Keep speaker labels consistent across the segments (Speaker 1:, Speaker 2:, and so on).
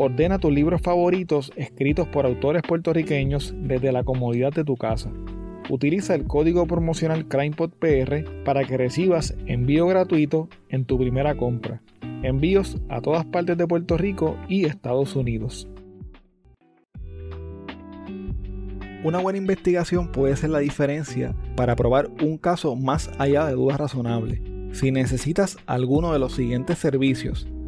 Speaker 1: Ordena tus libros favoritos escritos por autores puertorriqueños desde la comodidad de tu casa. Utiliza el código promocional CrimePodPR para que recibas envío gratuito en tu primera compra. Envíos a todas partes de Puerto Rico y Estados Unidos. Una buena investigación puede ser la diferencia para probar un caso más allá de dudas razonables. Si necesitas alguno de los siguientes servicios,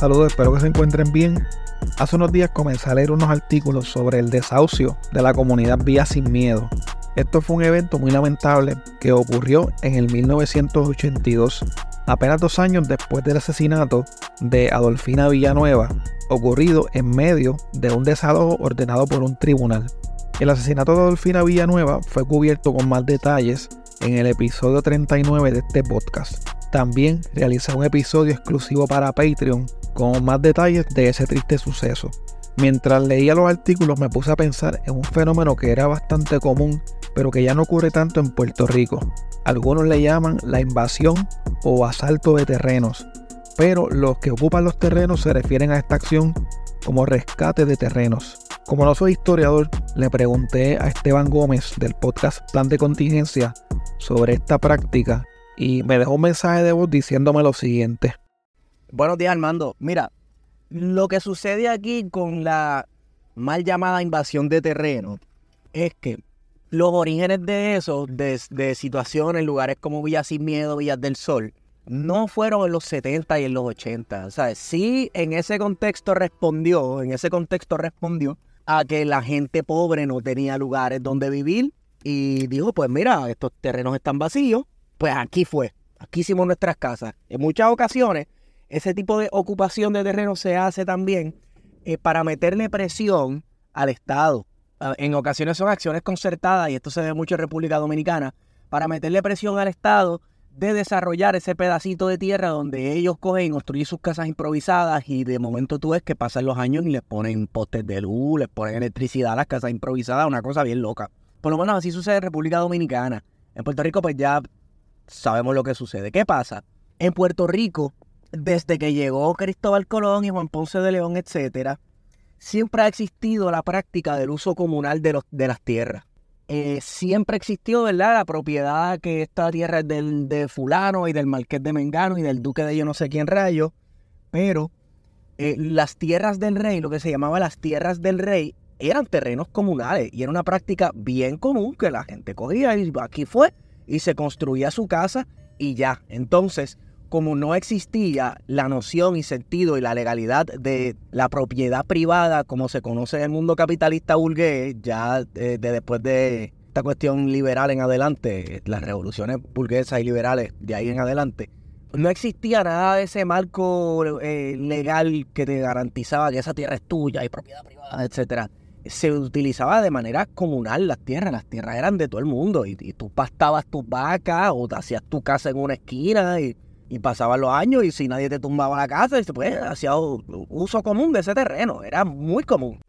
Speaker 1: Saludos, espero que se encuentren bien. Hace unos días comencé a leer unos artículos sobre el desahucio de la comunidad Vía Sin Miedo. Esto fue un evento muy lamentable que ocurrió en el 1982, apenas dos años después del asesinato de Adolfina Villanueva, ocurrido en medio de un desalojo ordenado por un tribunal. El asesinato de Adolfina Villanueva fue cubierto con más detalles en el episodio 39 de este podcast. También realicé un episodio exclusivo para Patreon con más detalles de ese triste suceso. Mientras leía los artículos me puse a pensar en un fenómeno que era bastante común, pero que ya no ocurre tanto en Puerto Rico. Algunos le llaman la invasión o asalto de terrenos, pero los que ocupan los terrenos se refieren a esta acción como rescate de terrenos. Como no soy historiador, le pregunté a Esteban Gómez del podcast Plan de Contingencia sobre esta práctica y me dejó un mensaje de voz diciéndome lo siguiente.
Speaker 2: Buenos días, Armando. Mira, lo que sucede aquí con la mal llamada invasión de terreno es que los orígenes de eso, de, de situaciones lugares como Villas Sin Miedo, Villas del Sol, no fueron en los 70 y en los 80. ¿sabes? Sí, en ese contexto respondió, en ese contexto respondió a que la gente pobre no tenía lugares donde vivir y dijo, pues mira, estos terrenos están vacíos, pues aquí fue, aquí hicimos nuestras casas. En muchas ocasiones, ese tipo de ocupación de terreno se hace también eh, para meterle presión al Estado. Ah, en ocasiones son acciones concertadas, y esto se ve mucho en República Dominicana, para meterle presión al Estado de desarrollar ese pedacito de tierra donde ellos cogen y construyen sus casas improvisadas y de momento tú ves que pasan los años y les ponen postes de luz, les ponen electricidad a las casas improvisadas, una cosa bien loca. Por lo menos así sucede en República Dominicana. En Puerto Rico pues ya sabemos lo que sucede. ¿Qué pasa? En Puerto Rico, desde que llegó Cristóbal Colón y Juan Ponce de León, etcétera, siempre ha existido la práctica del uso comunal de, los, de las tierras. Eh, siempre existió, ¿verdad? La propiedad que esta tierra es del, de fulano y del marqués de Mengano y del duque de yo no sé quién rayo, pero eh, las tierras del rey, lo que se llamaba las tierras del rey, eran terrenos comunales y era una práctica bien común que la gente cogía y aquí fue y se construía su casa y ya. Entonces, como no existía la noción y sentido y la legalidad de la propiedad privada como se conoce en el mundo capitalista burgués, ya eh, de después de esta cuestión liberal en adelante, las revoluciones burguesas y liberales de ahí en adelante, no existía nada de ese marco eh, legal que te garantizaba que esa tierra es tuya y propiedad privada, etcétera. Se utilizaba de manera comunal las tierras, las tierras eran de todo el mundo y, tú pastabas tus vacas o te hacías tu casa en una esquina y, y pasaban los años y si nadie te tumbaba la casa, pues hacía uso común de ese terreno, era muy común.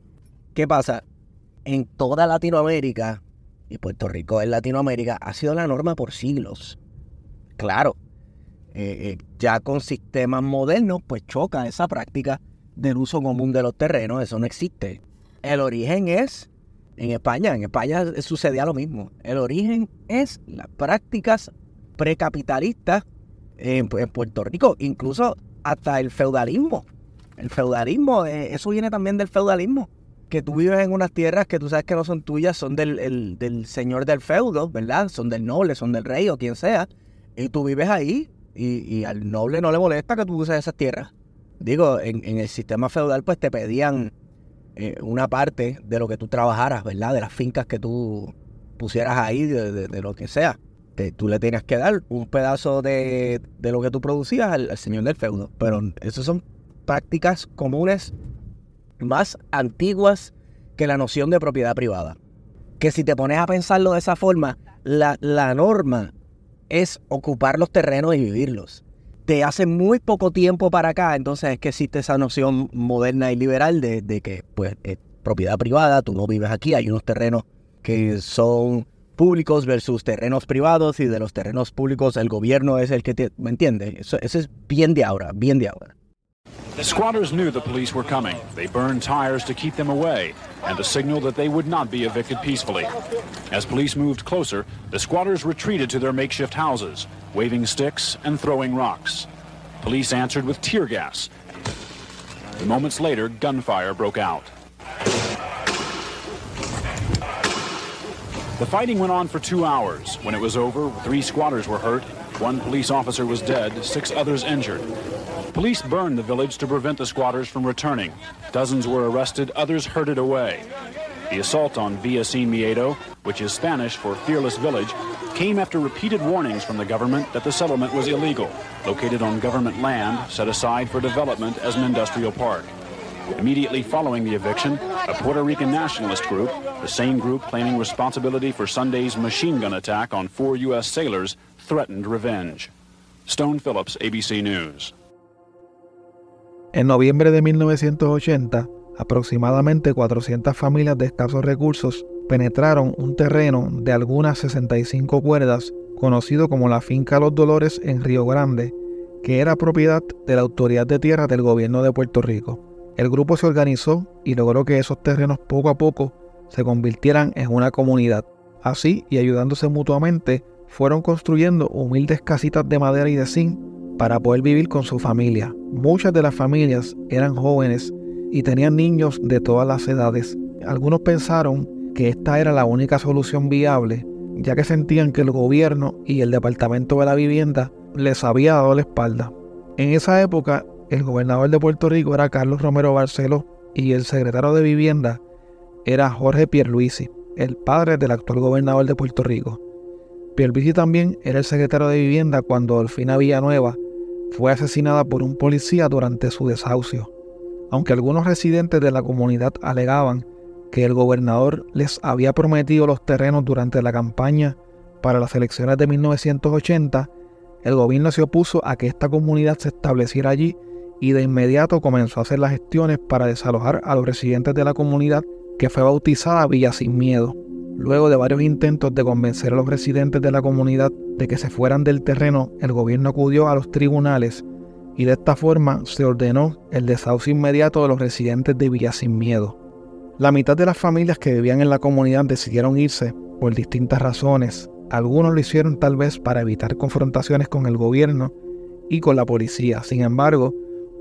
Speaker 2: ¿Qué pasa? En toda Latinoamérica, y Puerto Rico en Latinoamérica, ha sido la norma por siglos. Claro, eh, eh, ya con sistemas modernos, pues choca esa práctica del uso común de los terrenos, eso no existe. El origen es en España, en España sucedía lo mismo. El origen es las prácticas precapitalistas en, Puerto Rico, incluso hasta el feudalismo. El feudalismo, eh, eso viene también del feudalismo. Que tú vives en unas tierras que tú sabes que no son tuyas, son del, del señor del feudo, ¿verdad? Son del noble, son del rey o quien sea. Y tú vives ahí y, al noble no le molesta que tú uses esas tierras. Digo, en, el sistema feudal pues te pedían eh, una parte de lo que tú trabajaras, ¿verdad? De las fincas que tú pusieras ahí, de, lo que sea. Tú le tenías que dar un pedazo de, lo que tú producías al, señor del feudo. Pero esas son prácticas comunes más antiguas que la noción de propiedad privada. Que si te pones a pensarlo de esa forma, la, la norma es ocupar los terrenos y vivirlos. De hace muy poco tiempo para acá, entonces es que existe esa noción moderna y liberal de, que pues es propiedad privada, tú no vives aquí, hay unos terrenos que son públicos versus terrenos privados y de los terrenos públicos el gobierno es el que te, ¿me entiendes? Eso, eso es bien de ahora, bien de ahora.
Speaker 3: The squatters knew the police were coming. They burned tires to keep them away and to signal that they would not be evicted peacefully. As police moved closer, the squatters retreated to their makeshift houses, waving sticks and throwing rocks. Police answered with tear gas. Moments later, gunfire broke out. The fighting went on for two hours. When it was over, three squatters were hurt, one police officer was dead, six others injured. Police burned the village to prevent the squatters from returning. Dozens were arrested, others herded away. The assault on Villa Miedo, which is Spanish for fearless village, came after repeated warnings from the government that the settlement was illegal, located on government land set aside for development as an industrial park. Immediately following the eviction, a Puerto Rican nationalist group, the same group claiming responsibility for Sunday's machine gun attack on four U.S. sailors, threatened revenge. Stone Phillips, ABC News.
Speaker 1: En noviembre de 1980, aproximadamente 400 familias de escasos recursos penetraron un terreno de algunas 65 cuerdas conocido como la Finca Los Dolores en Río Grande, que era propiedad de la Autoridad de Tierra del gobierno de Puerto Rico. El grupo se organizó y logró que esos terrenos poco a poco se convirtieran en una comunidad. Así, y ayudándose mutuamente, fueron construyendo humildes casitas de madera y de zinc para poder vivir con su familia. Muchas de las familias eran jóvenes y tenían niños de todas las edades. Algunos pensaron que esta era la única solución viable, ya que sentían que el gobierno y el Departamento de la Vivienda les había dado la espalda. En esa época, el gobernador de Puerto Rico era Carlos Romero Barceló y el secretario de Vivienda era Jorge Pierluisi, el padre del actual gobernador de Puerto Rico. Pierluisi también era el secretario de Vivienda cuando Dolfina Villanueva fue asesinada por un policía durante su desahucio. Aunque algunos residentes de la comunidad alegaban que el gobernador les había prometido los terrenos durante la campaña para las elecciones de 1980, el gobierno se opuso a que esta comunidad se estableciera allí y de inmediato comenzó a hacer las gestiones para desalojar a los residentes de la comunidad que fue bautizada Villa Sin Miedo. Luego de varios intentos de convencer a los residentes de la comunidad de que se fueran del terreno, el gobierno acudió a los tribunales y de esta forma se ordenó el desahucio inmediato de los residentes de Villa Sin Miedo. La mitad de las familias que vivían en la comunidad decidieron irse por distintas razones. Algunos lo hicieron tal vez para evitar confrontaciones con el gobierno y con la policía. Sin embargo,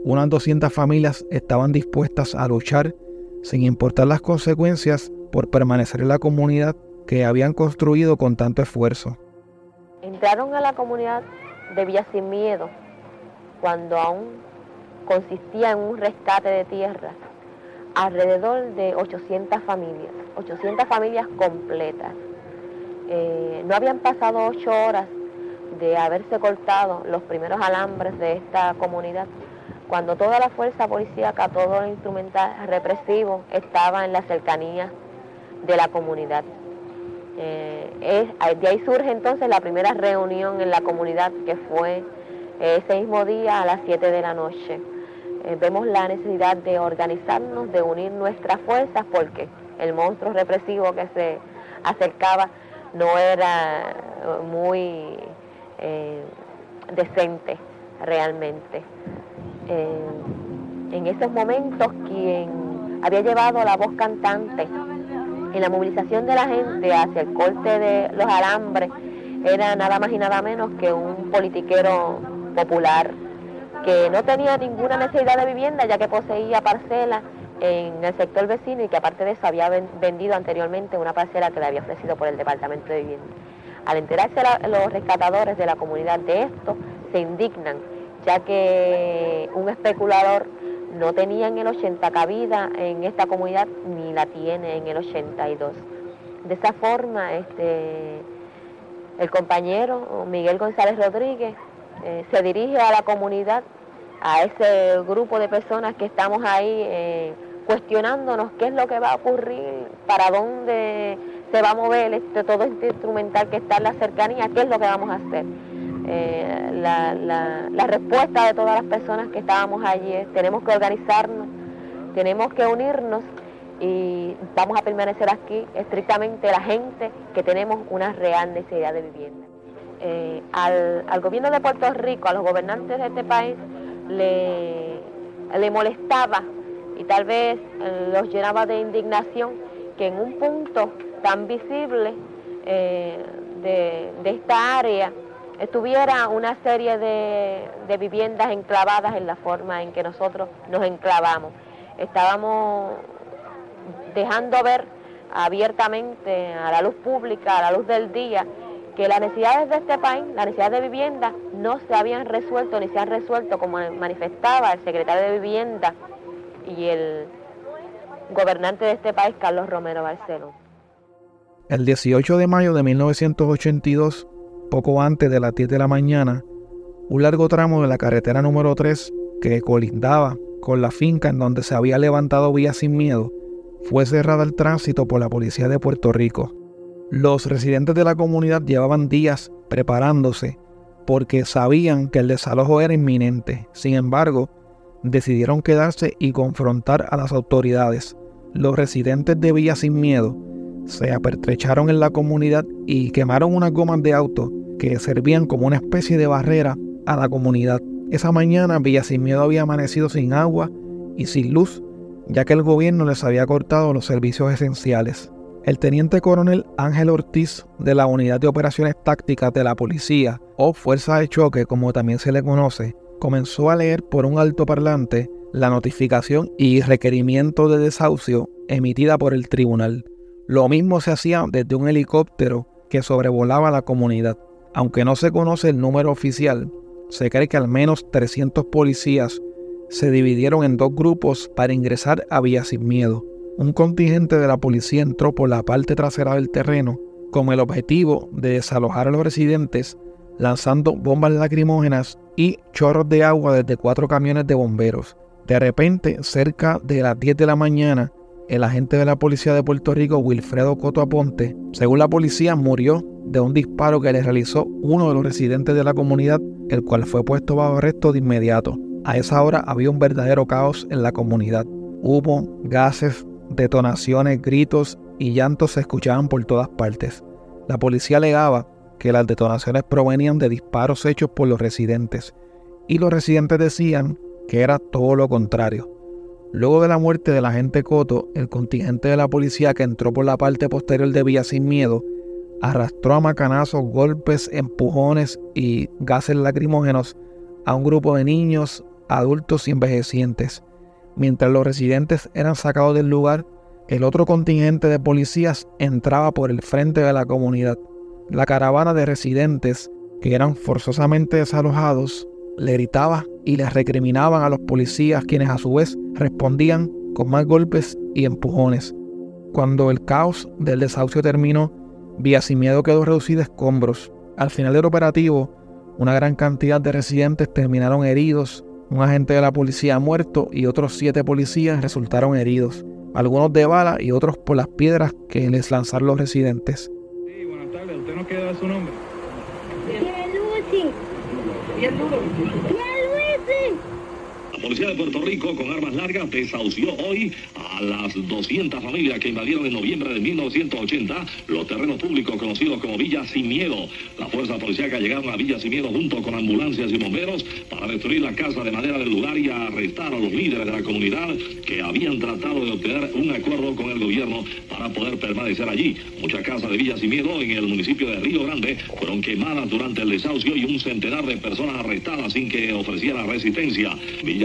Speaker 1: unas 200 familias estaban dispuestas a luchar sin importar las consecuencias por permanecer en la comunidad que habían construido con tanto esfuerzo.
Speaker 4: Entraron a la comunidad de Villa Sin Miedo, cuando aún consistía en un rescate de tierras, alrededor de 800 familias, 800 familias completas. Eh, no habían pasado ocho horas de haberse cortado los primeros alambres de esta comunidad, cuando toda la fuerza policíaca, todo el instrumental represivo estaba en la cercanía de la comunidad. Eh, de ahí surge entonces la primera reunión en la comunidad que fue ese mismo día a las 7 de la noche. Eh, vemos la necesidad de organizarnos, de unir nuestras fuerzas, porque el monstruo represivo que se acercaba no era muy eh, decente realmente. En esos momentos quien había llevado la voz cantante en la movilización de la gente hacia el corte de los alambres era nada más y nada menos que un politiquero popular que no tenía ninguna necesidad de vivienda ya que poseía parcelas en el sector vecino y que aparte de eso había vendido anteriormente una parcela que le había ofrecido por el Departamento de Vivienda. Al enterarse los rescatadores de la comunidad de esto, se indignan, ya que un especulador no tenía en el 80 cabida en esta comunidad ni la tiene en el 82. De esa forma, este, el compañero Miguel González Rodríguez eh, se dirige a la comunidad, a ese grupo de personas que estamos ahí eh, cuestionándonos qué es lo que va a ocurrir, para dónde se va a mover este, todo este instrumental que está en la cercanía, qué es lo que vamos a hacer. Eh, la, la, respuesta de todas las personas que estábamos allí es tenemos que organizarnos, tenemos que unirnos y vamos a permanecer aquí estrictamente la gente que tenemos una real necesidad de vivienda. Eh, al, al, gobierno de Puerto Rico, a los gobernantes de este país, le, le molestaba y tal vez eh, los llenaba de indignación que en un punto tan visible de, de esta área estuviera una serie de, viviendas enclavadas en la forma en que nosotros nos enclavamos. Estábamos dejando ver abiertamente a la luz pública, a la luz del día, que las necesidades de este país, las necesidades de vivienda, no se habían resuelto ni se han resuelto como manifestaba el secretario de Vivienda y el gobernante de este país, Carlos Romero Barceló.
Speaker 1: El 18 de mayo de 1982, poco antes de las 10 de la mañana, un largo tramo de la carretera número 3 que colindaba con la finca en donde se había levantado Vía Sin Miedo fue cerrada al tránsito por la policía de Puerto Rico. Los residentes de la comunidad llevaban días preparándose porque sabían que el desalojo era inminente. Sin embargo, decidieron quedarse y confrontar a las autoridades. Los residentes de Villa Sin Miedo se apertrecharon en la comunidad y quemaron unas gomas de auto que servían como una especie de barrera a la comunidad. Esa mañana Villa Sin Miedo había amanecido sin agua y sin luz, ya que el gobierno les había cortado los servicios esenciales. El teniente coronel Ángel Ortiz de la Unidad de Operaciones Tácticas de la Policía, o Fuerza de Choque como también se le conoce, comenzó a leer por un altoparlante la notificación y requerimiento de desahucio emitida por el tribunal. Lo mismo se hacía desde un helicóptero que sobrevolaba la comunidad. Aunque no se conoce el número oficial, se cree que al menos 300 policías se dividieron en dos grupos para ingresar a Villa Sin Miedo. Un contingente de la policía entró por la parte trasera del terreno con el objetivo de desalojar a los residentes lanzando bombas lacrimógenas y chorros de agua desde cuatro camiones de bomberos. De repente, cerca de las 10 de la mañana, el agente de la policía de Puerto Rico, Wilfredo Coto Aponte, según la policía, murió de un disparo que le realizó uno de los residentes de la comunidad, el cual fue puesto bajo arresto de inmediato. A esa hora había un verdadero caos en la comunidad. Hubo gases, detonaciones, gritos y llantos se escuchaban por todas partes. La policía alegaba que las detonaciones provenían de disparos hechos por los residentes, y los residentes decían que era todo lo contrario. Luego de la muerte del agente Coto, el contingente de la policía que entró por la parte posterior de Villa Sin Miedo arrastró a macanazos, golpes, empujones y gases lacrimógenos a un grupo de niños, adultos y envejecientes. Mientras los residentes eran sacados del lugar, el otro contingente de policías entraba por el frente de la comunidad. La caravana de residentes que eran forzosamente desalojados, le gritaba y les recriminaban a los policías quienes a su vez respondían con más golpes y empujones. Cuando el caos del desahucio terminó, Vía Sin Miedo quedó reducido a escombros. Al final del operativo, una gran cantidad de residentes terminaron heridos, un agente de la policía muerto y otros siete policías resultaron heridos, algunos de bala y otros por las piedras que les lanzaron los residentes.
Speaker 5: Buenas tardes, ¿usted nos queda su nombre?
Speaker 6: Dia dulu. Policía de Puerto Rico con armas largas desahució hoy a las 200 familias que invadieron en noviembre de 1980 los terrenos públicos conocidos como Villa Sin Miedo. La fuerza policíaca llegaron a Villa Sin Miedo junto con ambulancias y bomberos para destruir la casa de madera del lugar y arrestar a los líderes de la comunidad que habían tratado de obtener un acuerdo con el gobierno para poder permanecer allí. Muchas casas de Villa Sin Miedo en el municipio de Río Grande fueron quemadas durante el desahucio y un centenar de personas arrestadas sin que ofrecieran resistencia.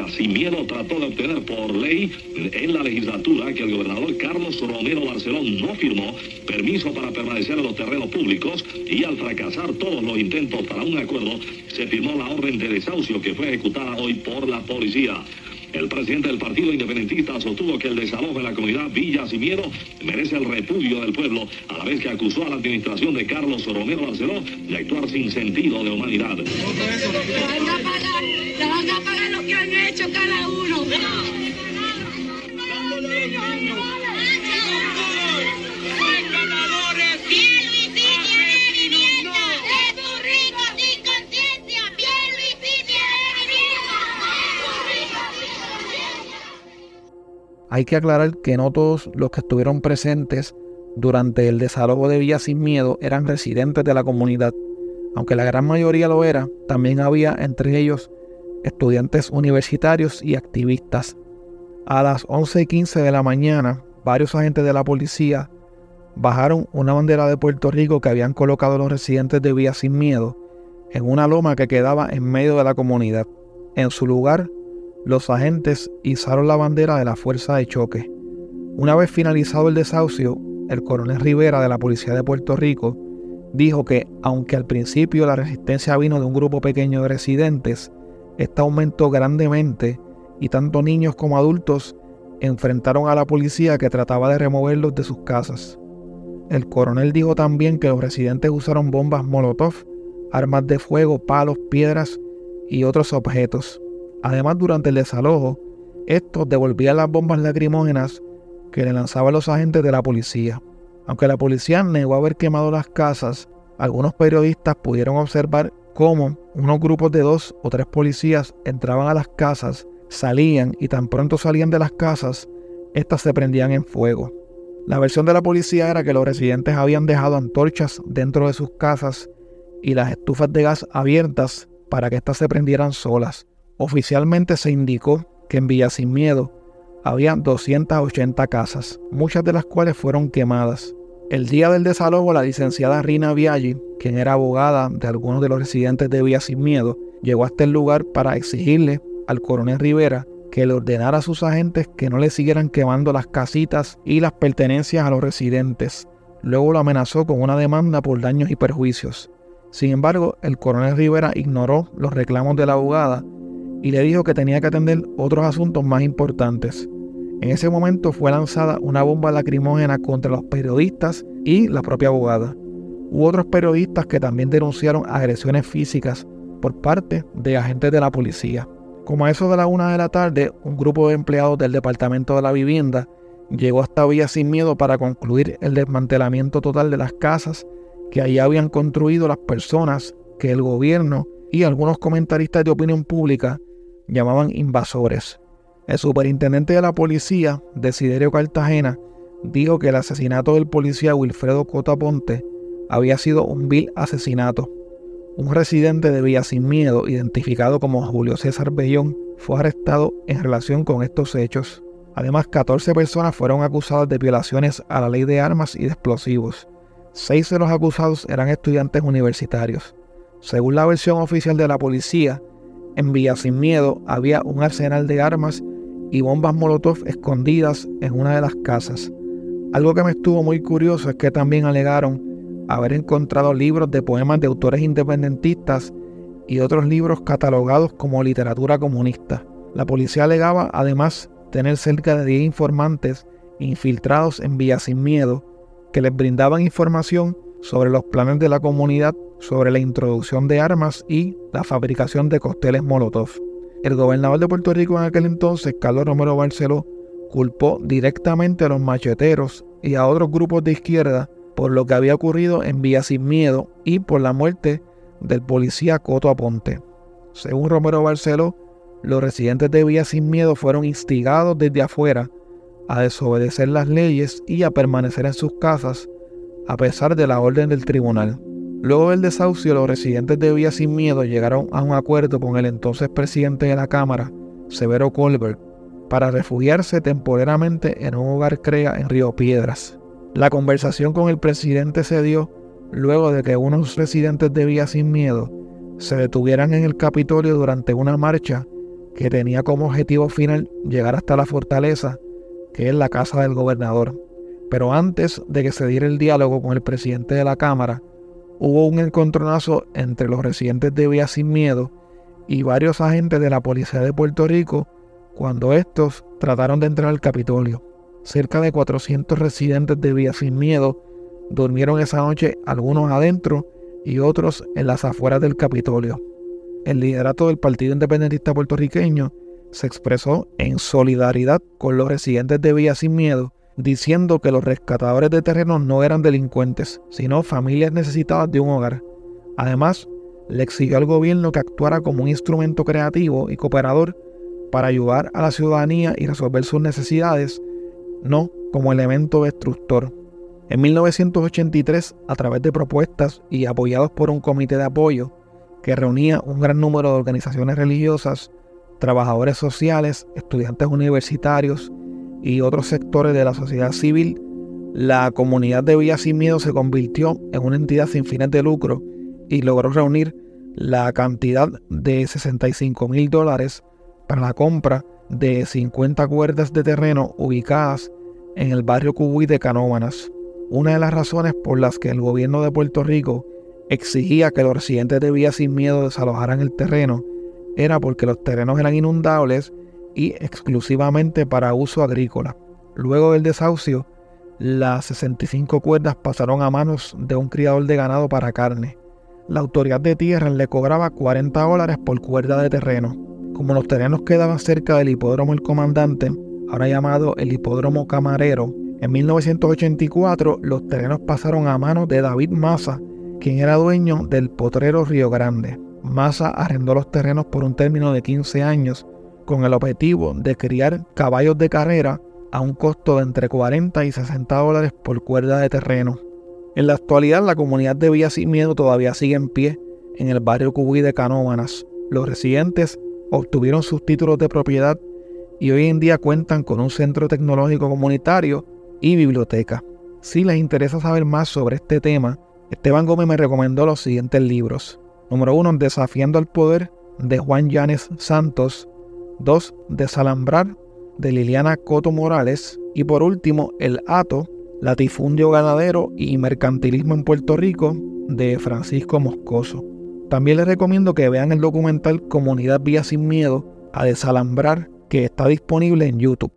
Speaker 6: Sin miedo trató de obtener por ley en la legislatura que el gobernador Carlos Romero Barcelón no firmó permiso para permanecer en los terrenos públicos y al fracasar todos los intentos para un acuerdo, se firmó la orden de desahucio que fue ejecutada hoy por la policía. El presidente del Partido Independentista sostuvo que el desalojo en la comunidad Villa Sin Miedo merece el repudio del pueblo, a la vez que acusó a la administración de Carlos Romero Barceló de actuar sin sentido de humanidad.
Speaker 1: Hay que aclarar que no todos los que estuvieron presentes durante el desalojo de Villa Sin Miedo eran residentes de la comunidad. Aunque la gran mayoría lo era, también había entre ellos estudiantes universitarios y activistas. A las 11 y 15 de la mañana, varios agentes de la policía bajaron una bandera de Puerto Rico que habían colocado los residentes de Villa Sin Miedo en una loma que quedaba en medio de la comunidad. En su lugar los agentes izaron la bandera de la fuerza de choque. Una vez finalizado el desahucio, el coronel Rivera de la Policía de Puerto Rico dijo que, aunque al principio la resistencia vino de un grupo pequeño de residentes, esta aumentó grandemente y tanto niños como adultos enfrentaron a la policía que trataba de removerlos de sus casas. El coronel dijo también que los residentes usaron bombas Molotov, armas de fuego, palos, piedras y otros objetos. Además, durante el desalojo, estos devolvían las bombas lacrimógenas que le lanzaban los agentes de la policía. Aunque la policía negó haber quemado las casas, algunos periodistas pudieron observar cómo unos grupos de dos o tres policías entraban a las casas, salían y tan pronto salían de las casas, éstas se prendían en fuego. La versión de la policía era que los residentes habían dejado antorchas dentro de sus casas y las estufas de gas abiertas para que éstas se prendieran solas. Oficialmente se indicó que en Villa Sin Miedo había 280 casas, muchas de las cuales fueron quemadas. El día del desalojo, la licenciada Rina Viaggi, quien era abogada de algunos de los residentes de Villa Sin Miedo, llegó hasta el lugar para exigirle al coronel Rivera que le ordenara a sus agentes que no le siguieran quemando las casitas y las pertenencias a los residentes. Luego lo amenazó con una demanda por daños y perjuicios. Sin embargo, el coronel Rivera ignoró los reclamos de la abogada y le dijo que tenía que atender otros asuntos más importantes. En ese momento fue lanzada una bomba lacrimógena contra los periodistas y la propia abogada. Hubo otros periodistas que también denunciaron agresiones físicas por parte de agentes de la policía. Como a eso de la una de la tarde, un grupo de empleados del Departamento de la Vivienda llegó hasta Villa Sin Miedo para concluir el desmantelamiento total de las casas que allí habían construido las personas que el gobierno y algunos comentaristas de opinión pública llamaban invasores. El superintendente de la policía, Desiderio Cartagena, dijo que el asesinato del policía Wilfredo Cota Ponte había sido un vil asesinato. Un residente de Villa Sin Miedo, identificado como Julio César Bellón, fue arrestado en relación con estos hechos. Además, 14 personas fueron acusadas de violaciones a la ley de armas y de explosivos. Seis de los acusados eran estudiantes universitarios. Según la versión oficial de la policía, en Villa Sin Miedo había un arsenal de armas y bombas Molotov escondidas en una de las casas. Algo que me estuvo muy curioso es que también alegaron haber encontrado libros de poemas de autores independentistas y otros libros catalogados como literatura comunista. La policía alegaba además tener cerca de 10 informantes infiltrados en Villa Sin Miedo que les brindaban información sobre los planes de la comunidad sobre la introducción de armas y la fabricación de costeles Molotov. El gobernador de Puerto Rico en aquel entonces, Carlos Romero Barceló, culpó directamente a los macheteros y a otros grupos de izquierda por lo que había ocurrido en Villa Sin Miedo y por la muerte del policía Coto Aponte. Según Romero Barceló, los residentes de Villa Sin Miedo fueron instigados desde afuera a desobedecer las leyes y a permanecer en sus casas a pesar de la orden del tribunal. Luego del desahucio, los residentes de Villa Sin Miedo llegaron a un acuerdo con el entonces presidente de la Cámara, Severo Colbert, para refugiarse temporalmente en un hogar CREA en Río Piedras. La conversación con el presidente se dio luego de que unos residentes de Villa Sin Miedo se detuvieran en el Capitolio durante una marcha que tenía como objetivo final llegar hasta la fortaleza, que es la casa del gobernador. Pero antes de que se diera el diálogo con el presidente de la Cámara, hubo un encontronazo entre los residentes de Villa Sin Miedo y varios agentes de la Policía de Puerto Rico cuando estos trataron de entrar al Capitolio. Cerca de 400 residentes de Villa Sin Miedo durmieron esa noche, algunos adentro y otros en las afueras del Capitolio. El liderato del Partido Independentista puertorriqueño se expresó en solidaridad con los residentes de Villa Sin Miedo, diciendo que los rescatadores de terrenos no eran delincuentes, sino familias necesitadas de un hogar. Además, le exigió al gobierno que actuara como un instrumento creativo y cooperador para ayudar a la ciudadanía y resolver sus necesidades, no como elemento destructor. En 1983, a través de propuestas y apoyados por un comité de apoyo que reunía un gran número de organizaciones religiosas, trabajadores sociales, estudiantes universitarios y otros sectores de la sociedad civil, la comunidad de Villa Sin Miedo se convirtió en una entidad sin fines de lucro y logró reunir la cantidad de 65 mil dólares para la compra de 50 cuerdas de terreno ubicadas en el barrio Cubuy de Canóvanas. Una de las razones por las que el gobierno de Puerto Rico exigía que los residentes de Villa Sin Miedo desalojaran el terreno era porque los terrenos eran inundables y exclusivamente para uso agrícola. Luego del desahucio, las 65 cuerdas pasaron a manos de un criador de ganado para carne. La autoridad de tierra le cobraba 40 dólares por cuerda de terreno. Como los terrenos quedaban cerca del hipódromo El Comandante, ahora llamado el hipódromo Camarero, en 1984 los terrenos pasaron a manos de David Massa, quien era dueño del potrero Río Grande. Massa arrendó los terrenos por un término de 15 años con el objetivo de criar caballos de carrera a un costo de entre 40 y 60 dólares por cuerda de terreno. En la actualidad la comunidad de Villa Sin Miedo todavía sigue en pie en el barrio Cubuy de Canómanas. Los residentes obtuvieron sus títulos de propiedad y hoy en día cuentan con un centro tecnológico comunitario y biblioteca. Si les interesa saber más sobre este tema, Esteban Gómez me recomendó los siguientes libros. Número 1, Desafiando al Poder, de Juan Llanes Santos. 2. Desalambrar, de Liliana Coto Morales. Y por último, El Ato, Latifundio Ganadero y Mercantilismo en Puerto Rico, de Francisco Moscoso. También les recomiendo que vean el documental Comunidad Vía Sin Miedo a Desalambrar, que está disponible en YouTube.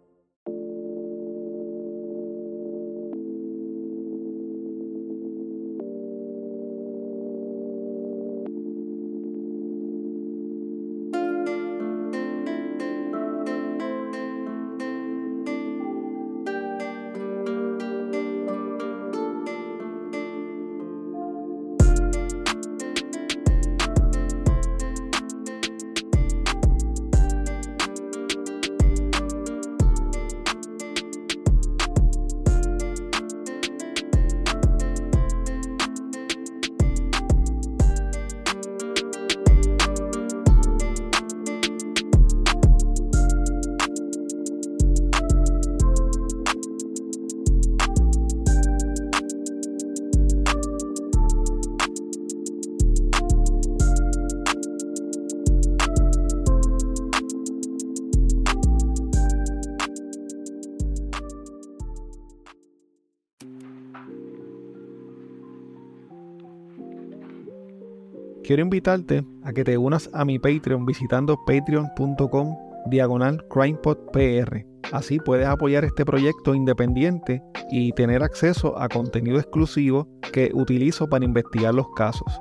Speaker 1: Quiero invitarte a que te unas a mi Patreon visitando patreon.com diagonal crimepodpr. Así puedes apoyar este proyecto independiente y tener acceso a contenido exclusivo que utilizo para investigar los casos.